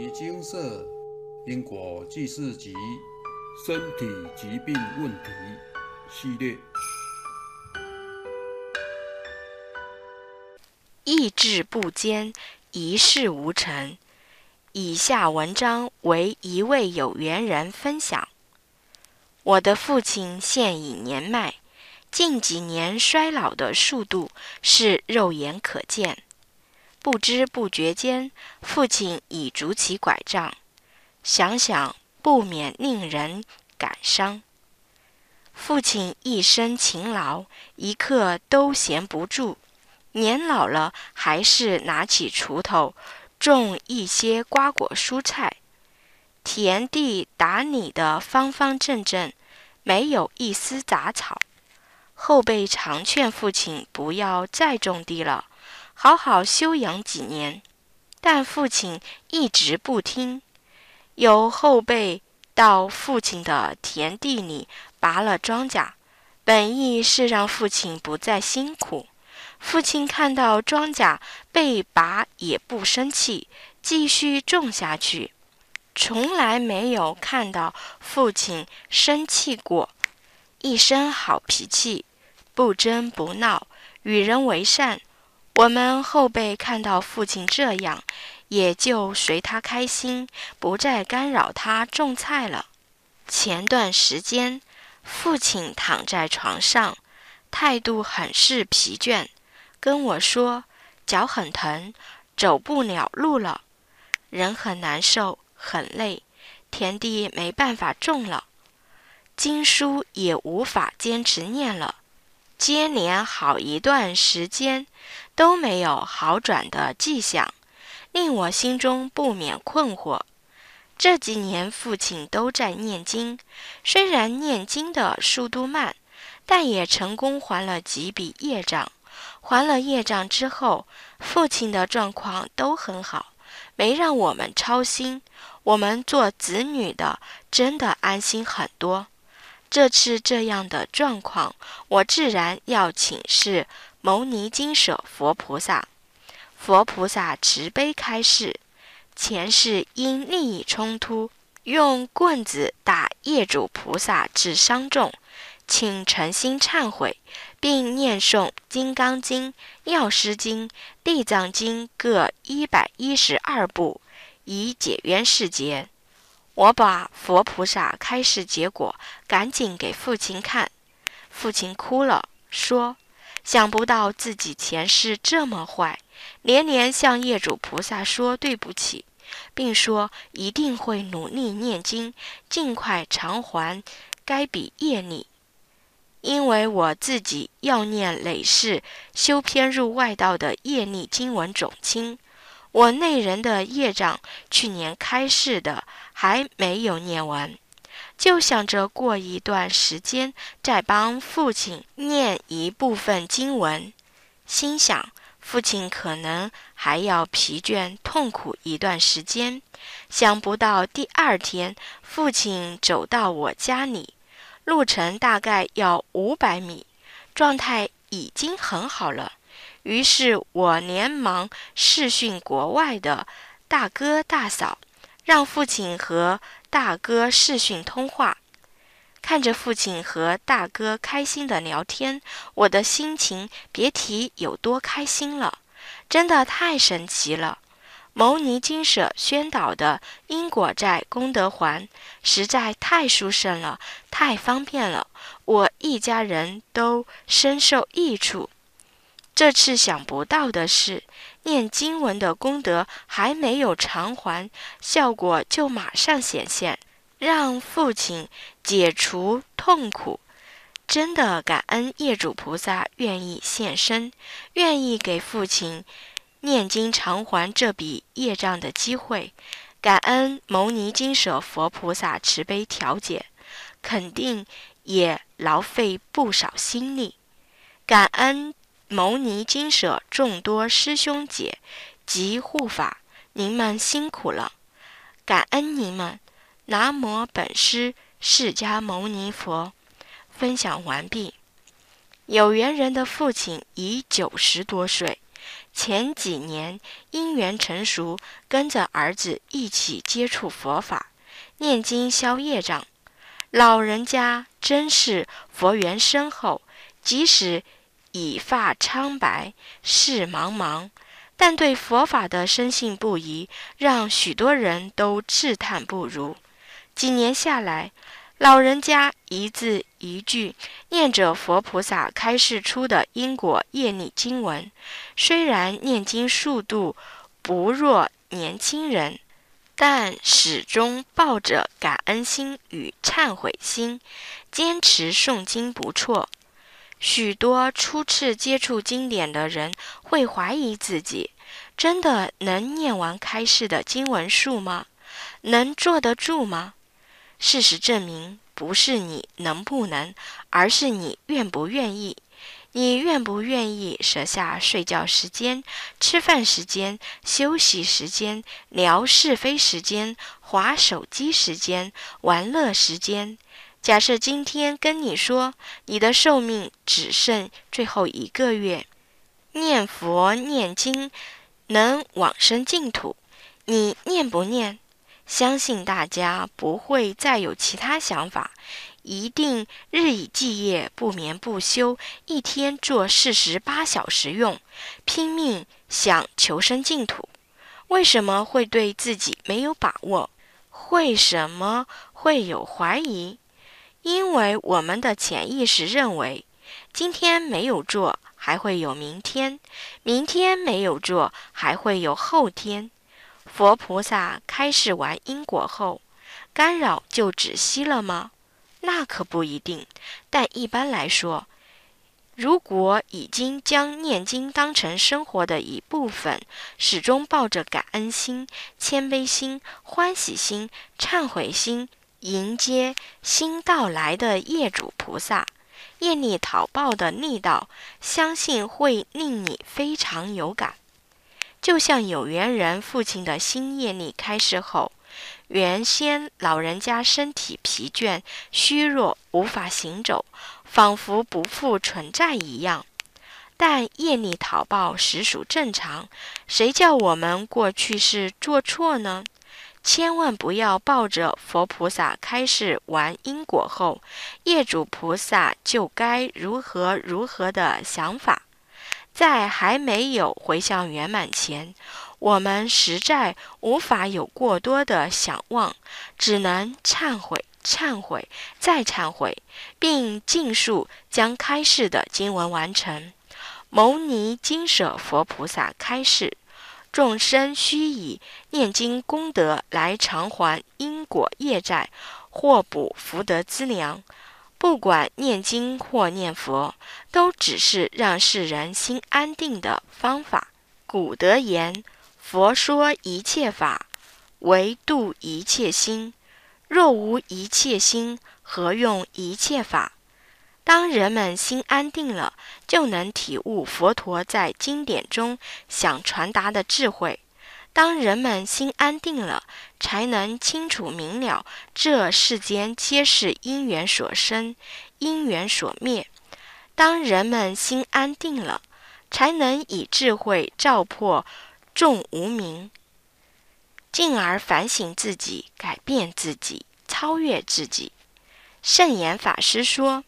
尼精舍因果记事集身体疾病问题系列，意志不坚，一事无成。以下文章为一位有缘人分享。我的父亲现已年迈，近几年衰老的速度是肉眼可见。不知不觉间，父亲已拄起拐杖，想想不免令人感伤。父亲一生勤劳，一刻都闲不住，年老了还是拿起锄头种一些瓜果蔬菜，田地打理得方方正正，没有一丝杂草。后辈常劝父亲不要再种地了。好好休养几年，但父亲一直不听。有后辈到父亲的田地里拔了庄稼，本意是让父亲不再辛苦。父亲看到庄稼被拔也不生气，继续种下去，从来没有看到父亲生气过。一身好脾气，不争不闹，与人为善。我们后辈看到父亲这样，也就随他开心，不再干扰他种菜了。前段时间，父亲躺在床上，态度很是疲倦，跟我说脚很疼，走不了路了，人很难受，很累，田地没办法种了，经书也无法坚持念了。接连好一段时间都没有好转的迹象，令我心中不免困惑。这几年父亲都在念经，虽然念经的速度慢，但也成功还了几笔业障。还了业障之后，父亲的状况都很好，没让我们操心。我们做子女的真的安心很多。这次这样的状况，我自然要请示牟尼金舍佛菩萨。佛菩萨慈悲开示：前世因利益冲突，用棍子打业主菩萨致伤重，请诚心忏悔，并念诵《金刚经》《药师经》《地藏经》各一百一十二部，以解冤释结。我把佛菩萨开示结果赶紧给父亲看，父亲哭了，说：“想不到自己前世这么坏，连连向业主菩萨说对不起，并说一定会努力念经，尽快偿还该笔业力。因为我自己要念累世修偏入外道的业力经文总经。”我内人的业障，去年开示的还没有念完，就想着过一段时间再帮父亲念一部分经文，心想父亲可能还要疲倦痛苦一段时间。想不到第二天，父亲走到我家里，路程大概要五百米，状态已经很好了。于是我连忙视讯国外的大哥大嫂，让父亲和大哥视讯通话。看着父亲和大哥开心的聊天，我的心情别提有多开心了，真的太神奇了！牟尼金舍宣导的因果债功德还，实在太殊胜了，太方便了，我一家人都深受益处。这次想不到的是，念经文的功德还没有偿还，效果就马上显现，让父亲解除痛苦。真的感恩业主菩萨愿意现身，愿意给父亲念经偿还这笔业障的机会。感恩牟尼金舍佛菩萨慈悲调解，肯定也劳费不少心力。感恩。牟尼金舍众多师兄姐及护法，您们辛苦了，感恩您们。南无本师释迦牟尼佛。分享完毕。有缘人的父亲已九十多岁，前几年因缘成熟，跟着儿子一起接触佛法，念经消业障。老人家真是佛缘深厚，即使已发苍白，视茫茫，但对佛法的深信不疑，让许多人都自叹不如。几年下来，老人家一字一句念着佛菩萨开示出的因果业力经文，虽然念经速度不若年轻人，但始终抱着感恩心与忏悔心，坚持诵经不辍。许多初次接触经典的人会怀疑自己，真的能念完开示的经文数吗？能坐得住吗？事实证明，不是你能不能，而是你愿不愿意。你愿不愿意舍下睡觉时间、吃饭时间、休息时间、聊是非时间、划手机时间、玩乐时间？假设今天跟你说，你的寿命只剩最后一个月，念佛念经能往生净土，你念不念？相信大家不会再有其他想法，一定日以继夜、不眠不休，一天做四十八小时用，拼命想求生净土。为什么会对自己没有把握？为什么会有怀疑？因为我们的潜意识认为，今天没有做，还会有明天；明天没有做，还会有后天。佛菩萨开示完因果后，干扰就止息了吗？那可不一定。但一般来说，如果已经将念经当成生活的一部分，始终抱着感恩心、谦卑心、欢喜心、忏悔心，迎接新到来的业主菩萨，业力讨报的力道，相信会令你非常有感。就像有缘人父亲的新业力开示后，原先老人家身体疲倦、虚弱，无法行走，仿佛不复存在一样。但业力讨报实属正常，谁叫我们过去是做错呢？千万不要抱着佛菩萨开示完因果后，业主菩萨就该如何如何的想法。在还没有回向圆满前，我们实在无法有过多的想望，只能忏悔、忏悔、再忏悔，并尽数将开示的经文完成。牟尼金舍佛菩萨开示：众生须以念经功德来偿还因果业债，或补福德资粮。不管念经或念佛，都只是让世人心安定的方法。古德言：“佛说一切法，唯度一切心。若无一切心，何用一切法？”当人们心安定了，就能体悟佛陀在经典中想传达的智慧。当人们心安定了，才能清楚明了这世间皆是因缘所生，因缘所灭。当人们心安定了，才能以智慧照破众无明，进而反省自己，改变自己，超越自己。圣严法师说：“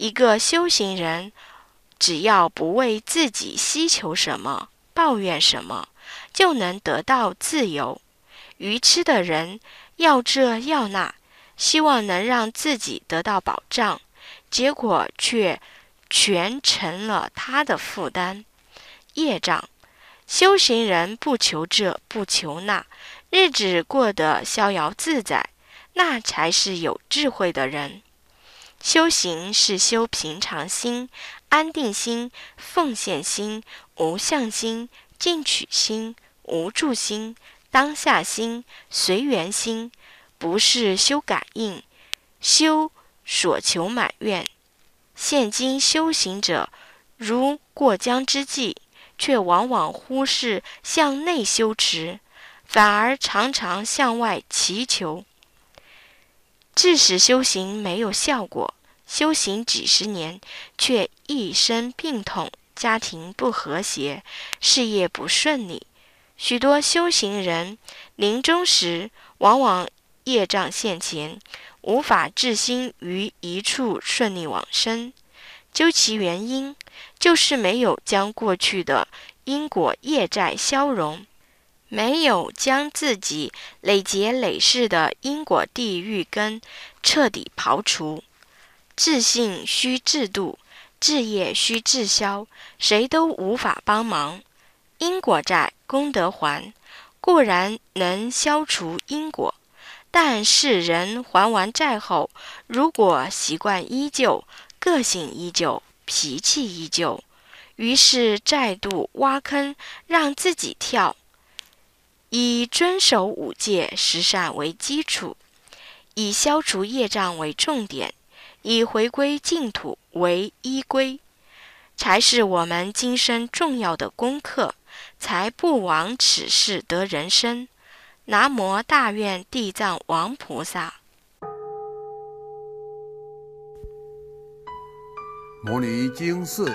一个修行人，只要不为自己希求什么，抱怨什么。”就能得到自由。愚痴的人要这要那，希望能让自己得到保障，结果却全成了他的负担、业障。修行人不求这不求那，日子过得逍遥自在，那才是有智慧的人。修行是修平常心、安定心、奉献心、无相心。进取心、无助心、当下心、随缘心，不是修感应、修所求满愿。现今修行者如过江之鲫，却往往忽视向内修持，反而常常向外祈求，致使修行没有效果。修行几十年，却一身病痛。家庭不和谐，事业不顺利。许多修行人临终时，往往业障现前，无法置心于一处顺利往生。究其原因，就是没有将过去的因果业债消融，没有将自己累劫累世的因果地狱根彻底刨除。自信需自度，自业需自消，谁都无法帮忙。因果债，功德还，固然能消除因果，但是人还完债后，如果习惯依旧，个性依旧，脾气依旧，于是再度挖坑让自己跳。以遵守五戒十善为基础，以消除业障为重点，以回归净土为依归，才是我们今生重要的功课。才不枉此世得人生。南无大愿地藏王菩萨。摩尼经寺